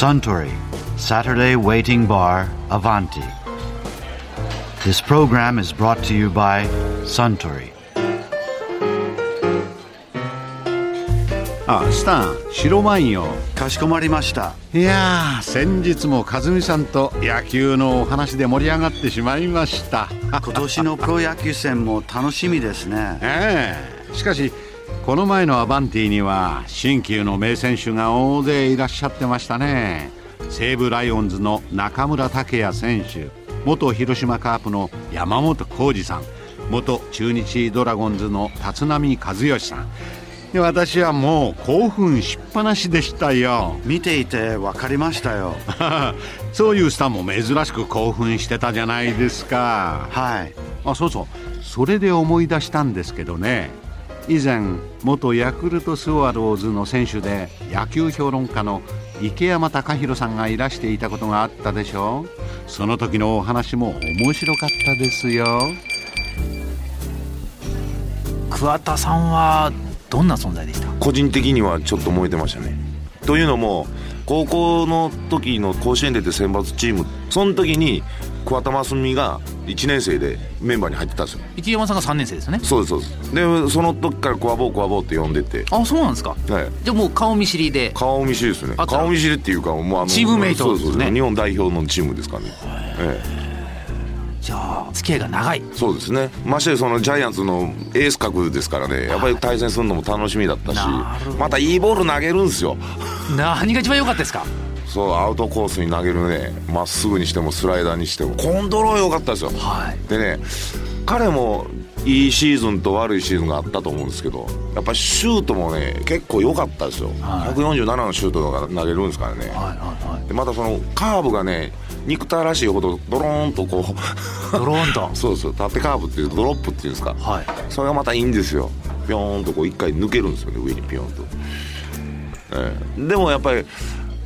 Suntory Saturday Waiting Bar Avanti. This program is brought to you by Suntory. あスタン白ワインよかしこまりました。いやー先日も和美さんと野球のお話で盛り上がってしまいました今年のプロ野球戦も楽しみですね。ええしかしこの前のアバンティには新旧の名選手が大勢いらっしゃってましたね。西武ライオンズの中村剛也選手元広島カープの山本浩二さん元中日ドラゴンズの立浪和義さん。で私はもう興奮しっぱなしでしたよ。見ていて分かりましたよ。そういうスターも珍しく興奮してたじゃないですか。はい。あそうそう。それで思い出したんですけどね以前元ヤクルトスワローズの選手で野球評論家の池山隆弘さんがいらしていたことがあったでしょその時のお話も面白かったですよ。桑田さんはどんな存在でした？個人的にはちょっと燃えてましたね。というのも高校の時の甲子園出て選抜チームその時に桑田真澄が1年生でメンバーに入ってたんですよ。池山さんが3年生ですよね。そうですそうです。でその時からコアボーコアボーって呼んでて。あそうなんですか。はい。じゃあもう顔見知りで。顔見知りですね。顔見知りっていうかもうあのチームメイトそうそうそうですね日本代表のチームですからね、ええ。じゃあ付き合いが長い。そうですね。ましてそのジャイアンツのエース格ですからね。やっぱり対戦するのも楽しみだったし。またいいボール投げるんですよ。何が一番良かったですか？そうアウトコースに投げるねまっすぐにしてもスライダーにしてもコントロール良かったですよ。はい。でね彼もいいシーズンと悪いシーズンがあったと思うんですけどやっぱりシュートもね結構良かったですよ、はい。147のシュートが投げるんですからね、はいはいはい。でまたそのカーブがね憎たらしいほどドローンとこうドローンと。そうそう縦カーブっていうドロップっていうんですか、はい。それがまたいいんですよ。ピョーンとこう一回抜けるんですよね上にピョーンと、ええ。でもやっぱり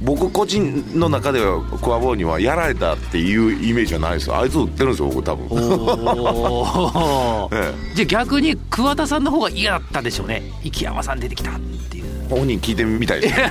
僕個人の中ではクアボーにはやられたっていうイメージはないです。よあいつ打ってるんですよ僕多分。おじゃあ逆に桑田さんの方が嫌だったでしょうね。池山さん出てきたっていう、え本人聞いてみたいですね。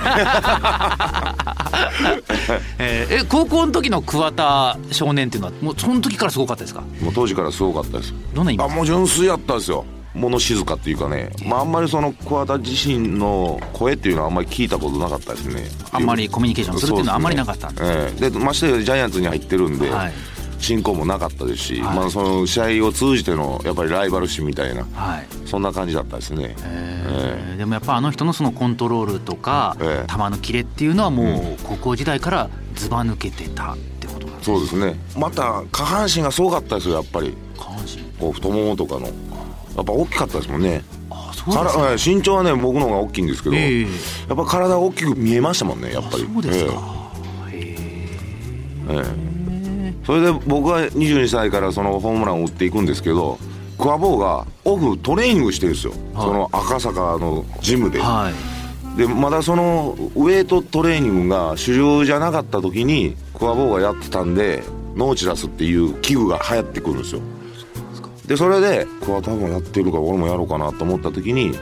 えーえ高校の時の桑田少年っていうのはもうその時からすごかったですか？もう当時からすごかったです。どんな意味あもう純粋やったんですよ物静かっていうかね、まあ、あんまりその桑田自身の声っていうのはあんまり聞いたことなかったですね。あんまりコミュニケーションするっていうのはあんまりなかったんですええ。でましてやジャイアンツに入ってるんで、はい。進行もなかったですし、はい。まあ、その試合を通じてのやっぱりライバル心みたいなはい。そんな感じだったですね、えーでもやっぱあの人のそのコントロールとかええ。球のキレっていうのはもう高校時代からずば抜けてたってことなんですそうですね。また下半身がすごかったですよやっぱり。下半身。こう太ももとかのやっぱ大きかったですもんね。あそうですか。身長はね僕の方が大きいんですけど、ええ。やっぱ体が大きく見えましたもんねやっぱり。そうですか、へえ。え。ええ。それで僕は22歳からそのホームランを打っていくんですけどクワボーがオフトレーニングしてるんですよ、はい。その赤坂のジムで、えはい。でまだそのウエイトトレーニングが主流じゃなかった時にクワボーがやってたんでノーチラスっていう器具が流行ってくるんですよでそれでクワ多分やってるから俺もやろうかなと思った時に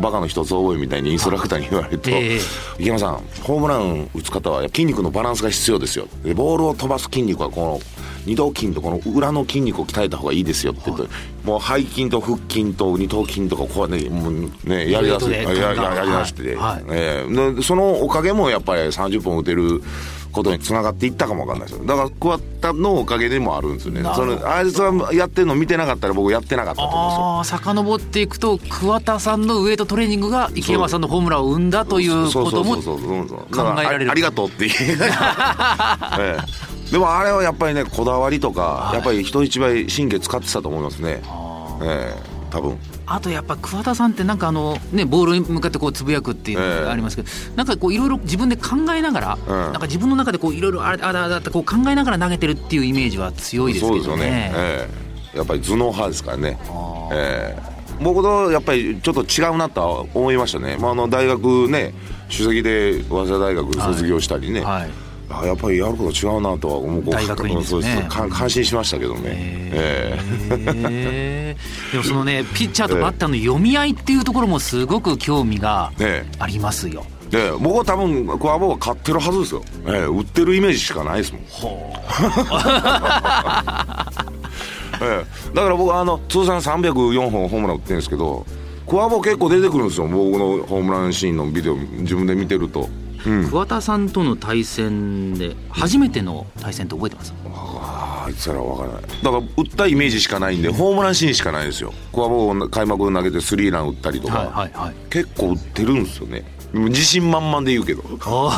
バカの一つ覚えみたいにインストラクターに言われるとええ「池山さんホームラン打つ方は筋肉のバランスが必要ですよ」でボールを飛ばす筋肉はこの二頭筋とこの裏の筋肉を鍛えた方がいいですよって言って、もう背筋と腹筋と二頭筋とかこうねもうねやりだすやややりだして、はい。ええ。でそのおかげもやっぱり30本打てることにつながっていったかもわかんないですよ。だから桑田のおかげでもあるんですよね。そのあいつはやってるの見てなかったら僕やってなかったと思うんですよ。ああ遡っていくと桑田さんのウエイトトレーニングが池山さんのホームランを生んだということもそうそうそうそうそう考えられるありがとうって言 えええでもあれはやっぱりねこだわりとか、やっぱり人一倍神経使ってたと思いますね。ええ多分。あとやっぱ桑田さんってなんかあのねボールに向かってこうつぶやくっていうのがありますけど、なんかこういろいろ自分で考えながら、うん。なんか自分の中でこういろいろあれあだあだってこう考えながら投げてるっていうイメージは強いですそうですよね。けどね。ええ。やっぱり頭脳派ですからね。ええ。僕とやっぱりちょっと違うなとは思いましたね、まあ、あの大学ね首席で早稲田大学卒業したりね、はいあやっぱりやること違うなとは思う。大学院ですね。感心しましたけどね。ええ。へ ーでもそのねピッチャーとバッターの読み合いっていうところもすごく興味がねありますよ。で僕は多分クワボは買ってるはずですよ、ええ、売ってるイメージしかないですもん。ええ、だから僕はあの通算304本ホームラン打ってるんですけどクワボ結構出てくるんですよ。僕のホームランシーンのビデオ自分で見てると、うん、桑田さんとの対戦で初めての対戦って覚えてます、ああいつら分からない。だから打ったイメージしかないんでホームランシーンしかないですよ。クワボを開幕投げてスリーラン打ったりとか、はいはいはい、結構打ってるんですよね。自信満々で言うけど。こ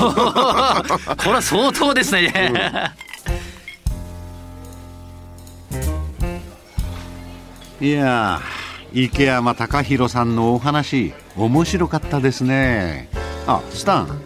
れは相当ですね、うん、いや池山隆弘さんのお話面白かったですね。あスタン